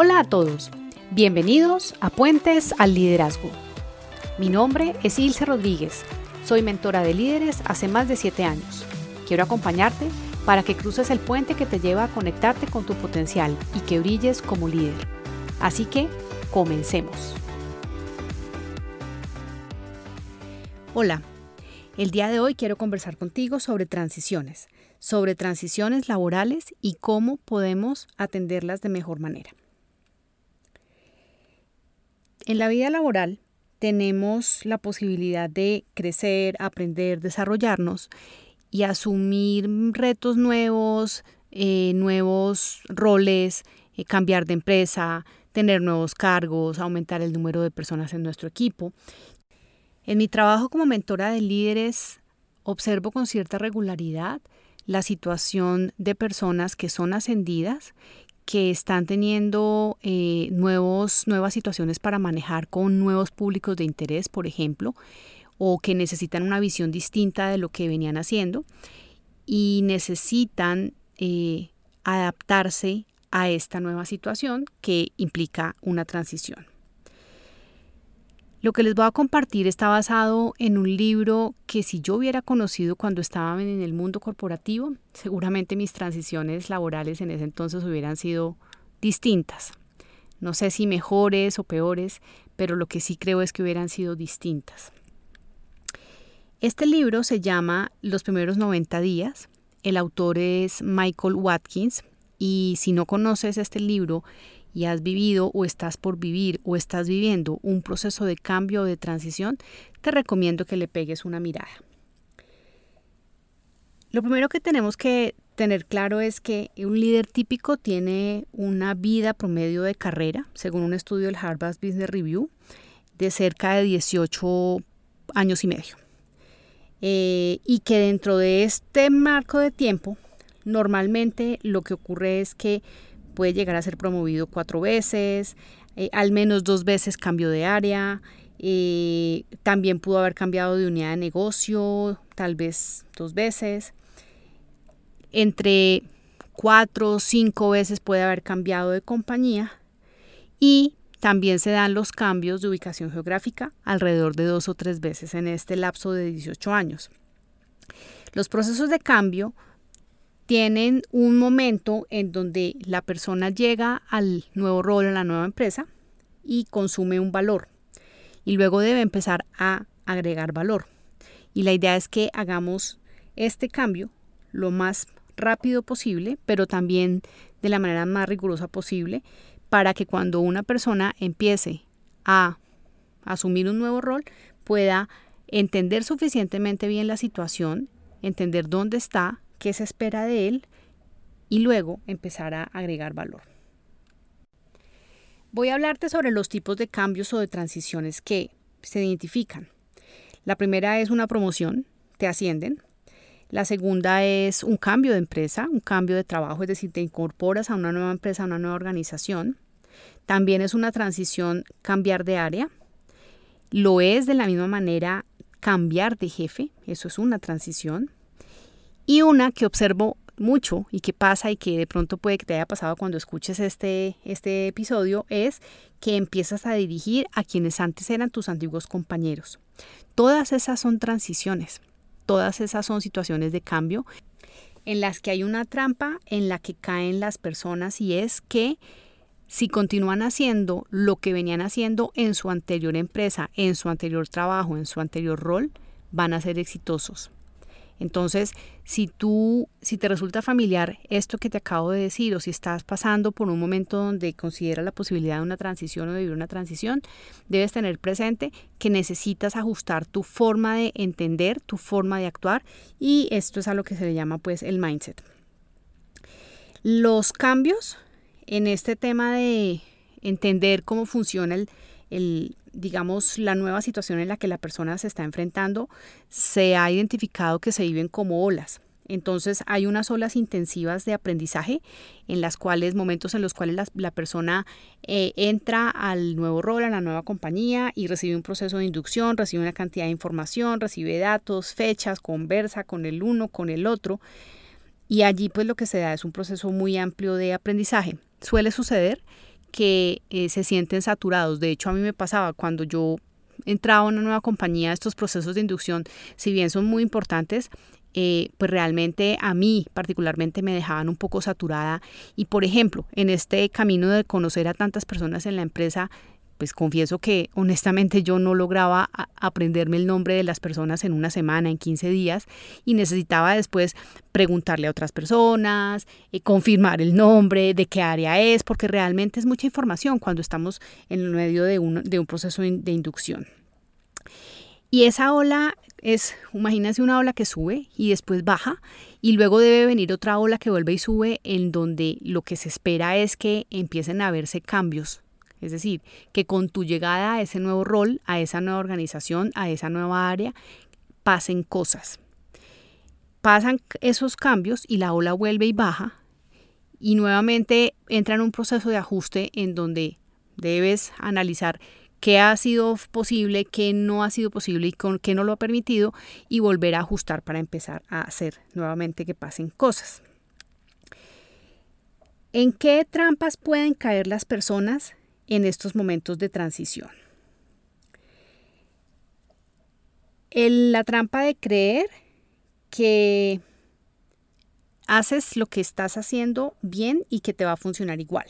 Hola a todos, bienvenidos a Puentes al Liderazgo. Mi nombre es Ilse Rodríguez, soy mentora de líderes hace más de 7 años. Quiero acompañarte para que cruces el puente que te lleva a conectarte con tu potencial y que brilles como líder. Así que, comencemos. Hola, el día de hoy quiero conversar contigo sobre transiciones, sobre transiciones laborales y cómo podemos atenderlas de mejor manera. En la vida laboral tenemos la posibilidad de crecer, aprender, desarrollarnos y asumir retos nuevos, eh, nuevos roles, eh, cambiar de empresa, tener nuevos cargos, aumentar el número de personas en nuestro equipo. En mi trabajo como mentora de líderes observo con cierta regularidad la situación de personas que son ascendidas que están teniendo eh, nuevos, nuevas situaciones para manejar con nuevos públicos de interés, por ejemplo, o que necesitan una visión distinta de lo que venían haciendo y necesitan eh, adaptarse a esta nueva situación que implica una transición. Lo que les voy a compartir está basado en un libro que si yo hubiera conocido cuando estaba en el mundo corporativo, seguramente mis transiciones laborales en ese entonces hubieran sido distintas. No sé si mejores o peores, pero lo que sí creo es que hubieran sido distintas. Este libro se llama Los primeros 90 días. El autor es Michael Watkins y si no conoces este libro, y has vivido o estás por vivir o estás viviendo un proceso de cambio o de transición, te recomiendo que le pegues una mirada. Lo primero que tenemos que tener claro es que un líder típico tiene una vida promedio de carrera, según un estudio del Harvard Business Review, de cerca de 18 años y medio. Eh, y que dentro de este marco de tiempo, normalmente lo que ocurre es que puede llegar a ser promovido cuatro veces, eh, al menos dos veces cambio de área, eh, también pudo haber cambiado de unidad de negocio, tal vez dos veces. Entre cuatro o cinco veces puede haber cambiado de compañía y también se dan los cambios de ubicación geográfica alrededor de dos o tres veces en este lapso de 18 años. Los procesos de cambio tienen un momento en donde la persona llega al nuevo rol, a la nueva empresa y consume un valor y luego debe empezar a agregar valor. Y la idea es que hagamos este cambio lo más rápido posible, pero también de la manera más rigurosa posible, para que cuando una persona empiece a asumir un nuevo rol, pueda entender suficientemente bien la situación, entender dónde está, qué se espera de él y luego empezar a agregar valor. Voy a hablarte sobre los tipos de cambios o de transiciones que se identifican. La primera es una promoción, te ascienden. La segunda es un cambio de empresa, un cambio de trabajo, es decir, te incorporas a una nueva empresa, a una nueva organización. También es una transición cambiar de área. Lo es de la misma manera cambiar de jefe, eso es una transición. Y una que observo mucho y que pasa y que de pronto puede que te haya pasado cuando escuches este, este episodio es que empiezas a dirigir a quienes antes eran tus antiguos compañeros. Todas esas son transiciones, todas esas son situaciones de cambio en las que hay una trampa en la que caen las personas y es que si continúan haciendo lo que venían haciendo en su anterior empresa, en su anterior trabajo, en su anterior rol, van a ser exitosos. Entonces, si tú, si te resulta familiar esto que te acabo de decir o si estás pasando por un momento donde consideras la posibilidad de una transición o de vivir una transición, debes tener presente que necesitas ajustar tu forma de entender, tu forma de actuar y esto es a lo que se le llama pues el mindset. Los cambios en este tema de entender cómo funciona el, el, digamos, la nueva situación en la que la persona se está enfrentando, se ha identificado que se viven como olas. Entonces hay unas olas intensivas de aprendizaje en las cuales, momentos en los cuales la, persona eh, entra al nuevo rol, a la nueva compañía y recibe un proceso de inducción, recibe una cantidad de información, recibe datos, fechas, conversa con el uno, con el otro. Y allí pues lo que se da es un proceso muy amplio de aprendizaje. Suele suceder que eh, se sienten saturados. De hecho, a mí me pasaba cuando yo entraba a una nueva compañía, estos procesos de inducción, si bien son muy importantes, eh, pues realmente a mí particularmente me dejaban un poco saturada. Y por ejemplo, en este camino de conocer a tantas personas en la empresa, pues confieso que honestamente yo no lograba aprenderme el nombre de las personas en una semana, en 15 días, y necesitaba después preguntarle a otras personas, eh, confirmar el nombre, de qué área es, porque realmente es mucha información cuando estamos en medio de un, de un proceso de inducción. Y esa ola es, imagínense una ola que sube y después baja y luego debe venir otra ola que vuelve y sube en donde lo que se espera es que empiecen a verse cambios es decir, que con tu llegada a ese nuevo rol, a esa nueva organización, a esa nueva área, pasen cosas. Pasan esos cambios y la ola vuelve y baja y nuevamente entra en un proceso de ajuste en donde debes analizar qué ha sido posible, qué no ha sido posible y con qué no lo ha permitido y volver a ajustar para empezar a hacer nuevamente que pasen cosas. ¿En qué trampas pueden caer las personas en estos momentos de transición. la trampa de creer que haces lo que estás haciendo bien y que te va a funcionar igual.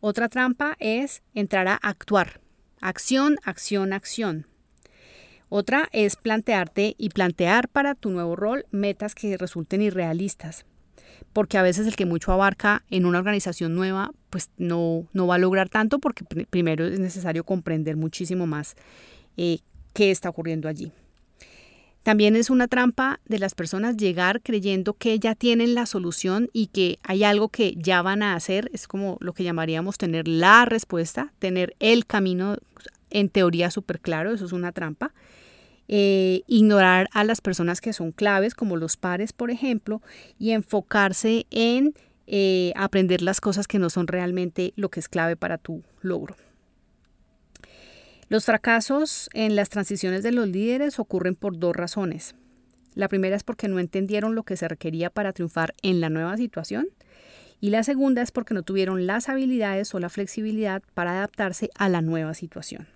Otra trampa es entrar a actuar. Acción, acción, acción. Otra es plantearte y plantear para tu nuevo rol metas que resulten irrealistas porque a veces el que mucho abarca en una organización nueva, pues no, no va a lograr tanto porque primero es necesario comprender muchísimo más eh, qué está ocurriendo allí. También es una trampa de las personas llegar creyendo que ya tienen la solución y que hay algo que ya van a hacer. Es como lo que llamaríamos tener la respuesta, tener el camino en teoría súper claro, eso es una trampa. Eh, ignorar a las personas que son claves, como los pares, por ejemplo, y enfocarse en eh, aprender las cosas que no son realmente lo que es clave para tu logro. Los fracasos en las transiciones de los líderes ocurren por dos razones. La primera es porque no entendieron lo que se requería para triunfar en la nueva situación y la segunda es porque no tuvieron las habilidades o la flexibilidad para adaptarse a la nueva situación.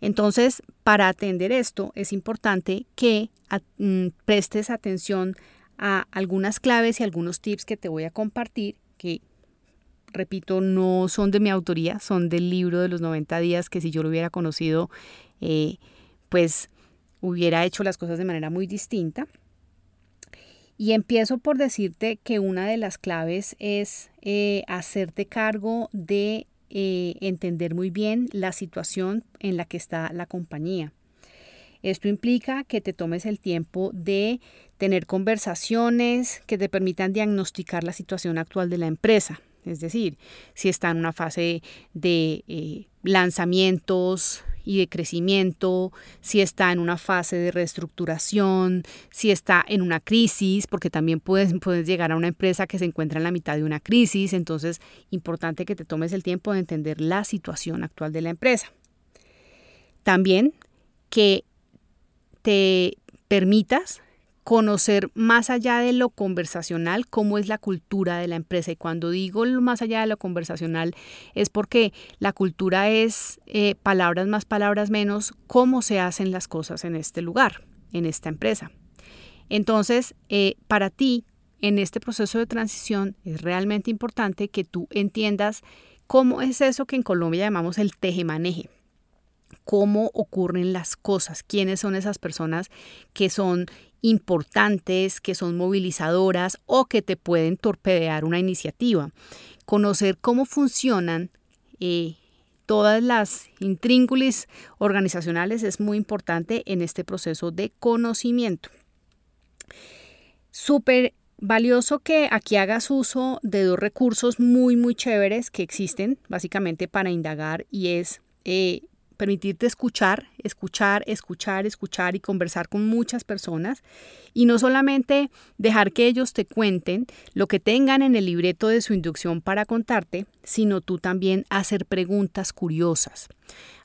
Entonces, para atender esto, es importante que mm, prestes atención a algunas claves y algunos tips que te voy a compartir, que, repito, no son de mi autoría, son del libro de los 90 días, que si yo lo hubiera conocido, eh, pues hubiera hecho las cosas de manera muy distinta. Y empiezo por decirte que una de las claves es eh, hacerte cargo de eh, entender muy bien la situación en la que está la compañía. Esto implica que te tomes el tiempo de tener conversaciones que te permitan diagnosticar la situación actual de la empresa. Es decir, si está en una fase de eh, lanzamientos, y de crecimiento, si está en una fase de reestructuración, si está en una crisis, porque también puedes, puedes llegar a una empresa que se encuentra en la mitad de una crisis, entonces importante que te tomes el tiempo de entender la situación actual de la empresa. También que te permitas conocer más allá de lo conversacional cómo es la cultura de la empresa. Y cuando digo más allá de lo conversacional es porque la cultura es eh, palabras más, palabras menos, cómo se hacen las cosas en este lugar, en esta empresa. Entonces, eh, para ti, en este proceso de transición, es realmente importante que tú entiendas cómo es eso que en Colombia llamamos el tejemaneje cómo ocurren las cosas, quiénes son esas personas que son importantes, que son movilizadoras o que te pueden torpedear una iniciativa. Conocer cómo funcionan eh, todas las intríngulis organizacionales es muy importante en este proceso de conocimiento. Súper valioso que aquí hagas uso de dos recursos muy, muy chéveres que existen básicamente para indagar y es eh, permitirte escuchar, escuchar, escuchar, escuchar y conversar con muchas personas y no solamente dejar que ellos te cuenten lo que tengan en el libreto de su inducción para contarte, sino tú también hacer preguntas curiosas,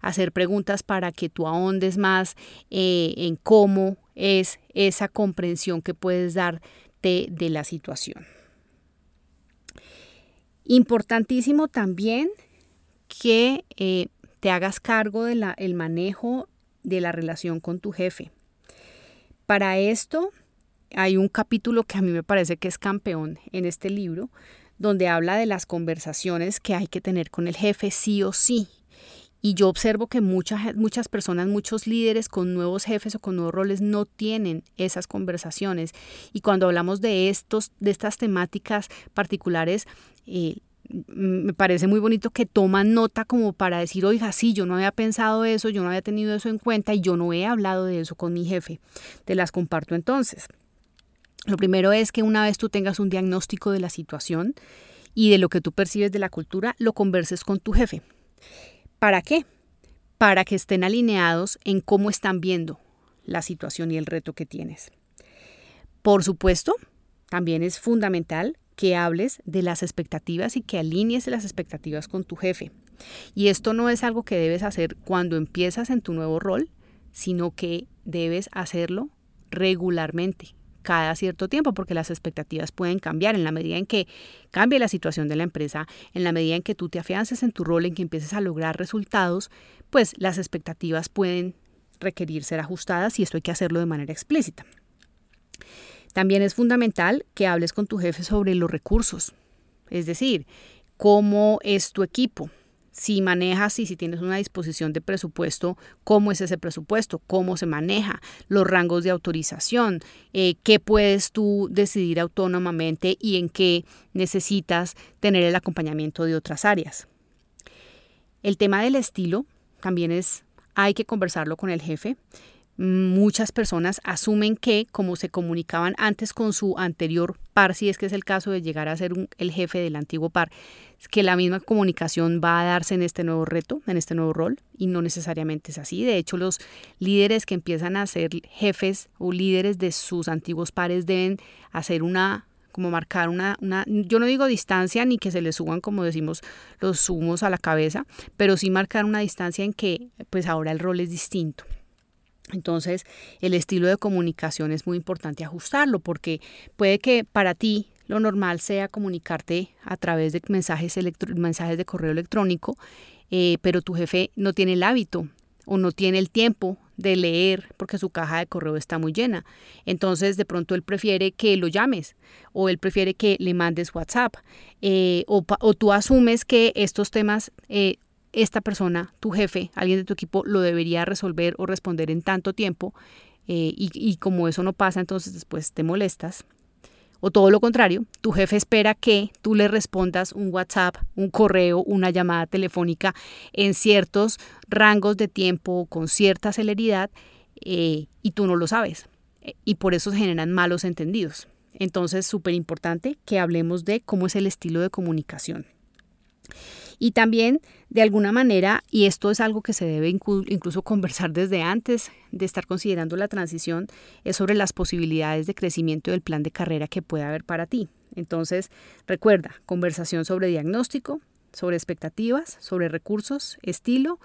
hacer preguntas para que tú ahondes más eh, en cómo es esa comprensión que puedes darte de la situación. Importantísimo también que eh, te hagas cargo del el manejo de la relación con tu jefe. Para esto hay un capítulo que a mí me parece que es campeón en este libro, donde habla de las conversaciones que hay que tener con el jefe sí o sí. Y yo observo que muchas, muchas personas, muchos líderes con nuevos jefes o con nuevos roles no tienen esas conversaciones. Y cuando hablamos de, estos, de estas temáticas particulares, eh, me parece muy bonito que toman nota como para decir, oiga, sí, yo no había pensado eso, yo no había tenido eso en cuenta y yo no he hablado de eso con mi jefe. Te las comparto entonces. Lo primero es que una vez tú tengas un diagnóstico de la situación y de lo que tú percibes de la cultura, lo converses con tu jefe. ¿Para qué? Para que estén alineados en cómo están viendo la situación y el reto que tienes. Por supuesto, también es fundamental que hables de las expectativas y que alinees las expectativas con tu jefe. Y esto no es algo que debes hacer cuando empiezas en tu nuevo rol, sino que debes hacerlo regularmente, cada cierto tiempo, porque las expectativas pueden cambiar en la medida en que cambie la situación de la empresa, en la medida en que tú te afiances en tu rol, en que empieces a lograr resultados, pues las expectativas pueden requerir ser ajustadas y esto hay que hacerlo de manera explícita. También es fundamental que hables con tu jefe sobre los recursos, es decir, cómo es tu equipo, si manejas y si tienes una disposición de presupuesto, cómo es ese presupuesto, cómo se maneja, los rangos de autorización, eh, qué puedes tú decidir autónomamente y en qué necesitas tener el acompañamiento de otras áreas. El tema del estilo también es, hay que conversarlo con el jefe muchas personas asumen que como se comunicaban antes con su anterior par, si es que es el caso de llegar a ser el jefe del antiguo par, que la misma comunicación va a darse en este nuevo reto, en este nuevo rol, y no necesariamente es así. De hecho, los líderes que empiezan a ser jefes o líderes de sus antiguos pares deben hacer una como marcar una, una, yo no digo distancia ni que se le suban como decimos los humos a la cabeza, pero sí marcar una distancia en que pues ahora el rol es distinto. Entonces, el estilo de comunicación es muy importante ajustarlo porque puede que para ti lo normal sea comunicarte a través de mensajes, de correo electrónico, eh, pero tu jefe no tiene el hábito o no tiene el tiempo de leer porque su caja de correo está muy llena. Entonces, de pronto él prefiere que lo llames o él prefiere que le mandes WhatsApp eh, o, o, tú asumes que estos temas eh, esta persona, tu jefe, alguien de tu equipo, lo debería resolver o responder en tanto tiempo eh, y, y como eso no pasa, entonces después te molestas. O todo lo contrario, tu jefe espera que tú le respondas un WhatsApp, un correo, una llamada telefónica en ciertos rangos de tiempo con cierta celeridad eh, y tú no lo sabes. Y por eso se generan malos entendidos. Entonces, súper importante que hablemos de cómo es el estilo de comunicación. Y también, de alguna manera, y esto es algo que se debe incluso conversar desde antes de estar considerando la transición, es sobre las posibilidades de crecimiento del plan de carrera que puede haber para ti. Entonces, recuerda, conversación sobre diagnóstico, sobre expectativas, sobre recursos, estilo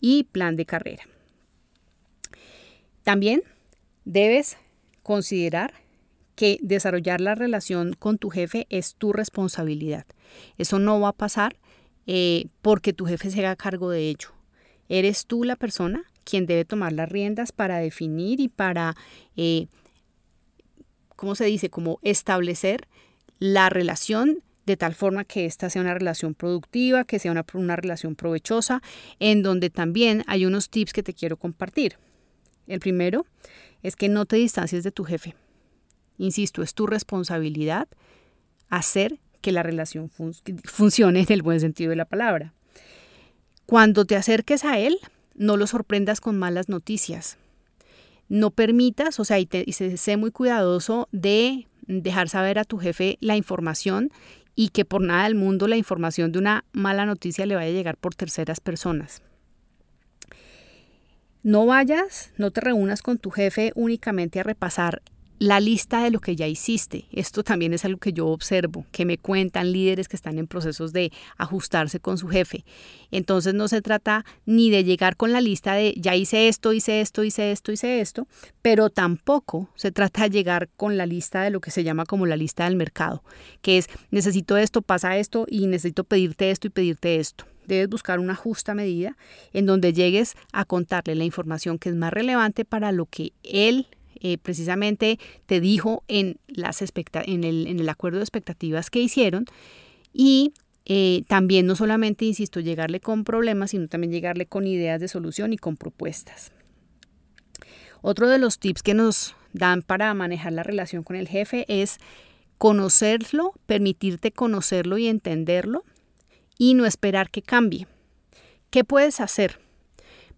y plan de carrera. También debes considerar que desarrollar la relación con tu jefe es tu responsabilidad. Eso no va a pasar eh, porque tu jefe se haga cargo de ello. Eres tú la persona quien debe tomar las riendas para definir y para, eh, ¿cómo se dice? Como establecer la relación de tal forma que esta sea una relación productiva, que sea una, una relación provechosa, en donde también hay unos tips que te quiero compartir. El primero es que no te distancies de tu jefe. Insisto, es tu responsabilidad hacer que la relación funcione en el buen sentido de la palabra. Cuando te acerques a él, no lo sorprendas con malas noticias. No permitas, o sea, y, te, sé muy cuidadoso de dejar saber a tu jefe la información y que por nada del mundo la información de una mala noticia le vaya a llegar por terceras personas. No vayas, no te reúnas con tu jefe únicamente a repasar la lista de lo que ya hiciste. Esto también es algo que yo observo, que me cuentan líderes que están en procesos de ajustarse con su jefe. Entonces no se trata ni de llegar con la lista de ya hice esto, hice esto, hice esto, hice esto, pero tampoco se trata de llegar con la lista de lo que se llama como la lista del mercado, que es necesito esto, pasa esto y necesito pedirte esto y pedirte esto debes buscar una justa medida en donde llegues a contarle la información que es más relevante para lo que él eh, precisamente te dijo en, las en, el, en el acuerdo de expectativas que hicieron y eh, también no solamente, insisto, llegarle con problemas, sino también llegarle con ideas de solución y con propuestas. Otro de los tips que nos dan para manejar la relación con el jefe es conocerlo, permitirte conocerlo y entenderlo y no esperar que cambie. ¿Qué puedes hacer?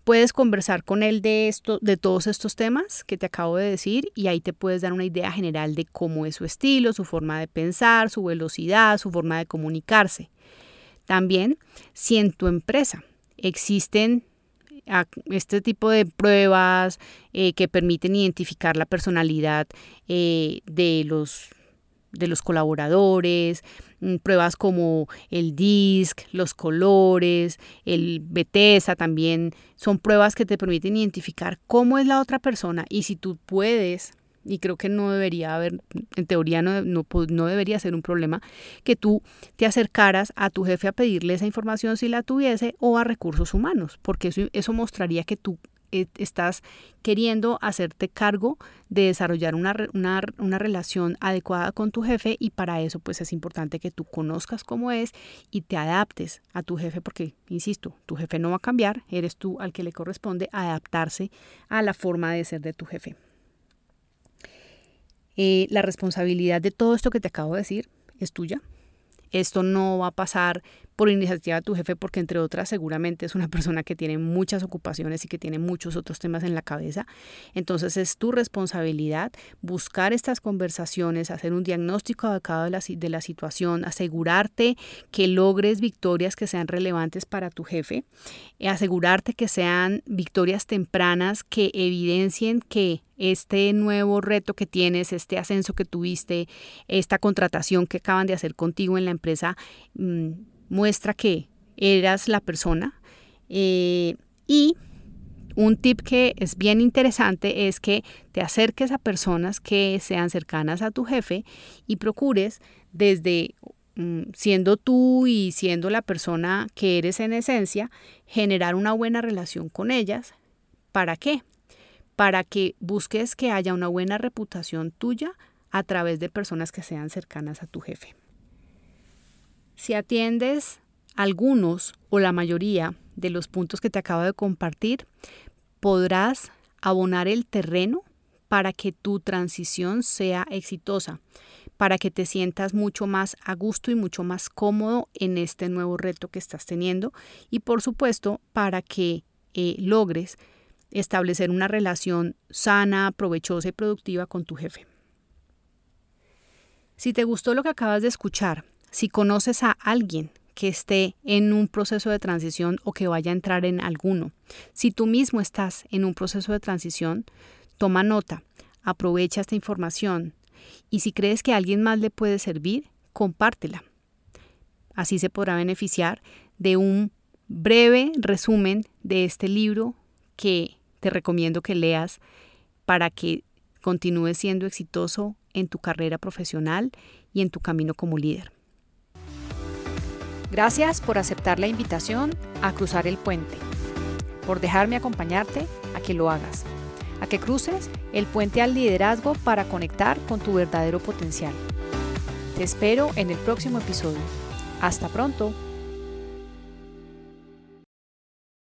Puedes conversar con él de, esto, de todos estos temas que te acabo de decir y ahí te puedes dar una idea general de cómo es su estilo, su forma de pensar, su velocidad, su forma de comunicarse. También, si en tu empresa existen este tipo de pruebas eh, que permiten identificar la personalidad eh, de los de los colaboradores, mm, pruebas como el DISC, los colores, el BETESA también, son pruebas que te permiten identificar cómo es la otra persona y si tú puedes, y creo que no debería haber, en teoría no, no, no debería ser un problema, que tú te acercaras a tu jefe a pedirle esa información si la tuviese o a recursos humanos, porque eso, eso mostraría que tú estás queriendo hacerte cargo de desarrollar una, una, relación adecuada con tu jefe y para eso pues es importante que tú conozcas cómo es y te adaptes a tu jefe porque, insisto, tu jefe no va a cambiar, eres tú al que le corresponde adaptarse a la forma de ser de tu jefe. Eh, la responsabilidad de todo esto que te acabo de decir es tuya. Esto no va a pasar por iniciativa de tu jefe, porque entre otras seguramente es una persona que tiene muchas ocupaciones y que tiene muchos otros temas en la cabeza. Entonces es tu responsabilidad buscar estas conversaciones, hacer un diagnóstico adecuado de la, de la situación, asegurarte que logres victorias que sean relevantes para tu jefe, eh, asegurarte que sean victorias tempranas que evidencien que este nuevo reto que tienes, este ascenso que tuviste, esta contratación que acaban de hacer contigo en la empresa, mm, muestra que eras la persona. Eh, y un tip que es bien interesante es que te acerques a personas que sean cercanas a tu jefe y procures desde mm, siendo tú y siendo la persona que eres en esencia, generar una buena relación con ellas. ¿Para qué? Para que busques que haya una buena reputación tuya a través de personas que sean cercanas a tu jefe. Si atiendes algunos o la mayoría de los puntos que te acabo de compartir, podrás abonar el terreno para que tu transición sea exitosa, para que te sientas mucho más a gusto y mucho más cómodo en este nuevo reto que estás teniendo y por supuesto para que eh, logres establecer una relación sana, provechosa y productiva con tu jefe. Si te gustó lo que acabas de escuchar, si conoces a alguien que esté en un proceso de transición o que vaya a entrar en alguno, si tú mismo estás en un proceso de transición, toma nota, aprovecha esta información y si crees que a alguien más le puede servir, compártela. Así se podrá beneficiar de un breve resumen de este libro que te recomiendo que leas para que continúes siendo exitoso en tu carrera profesional y en tu camino como líder. Gracias por aceptar la invitación a cruzar el puente, por dejarme acompañarte a que lo hagas, a que cruces el puente al liderazgo para conectar con tu verdadero potencial. Te espero en el próximo episodio. Hasta pronto.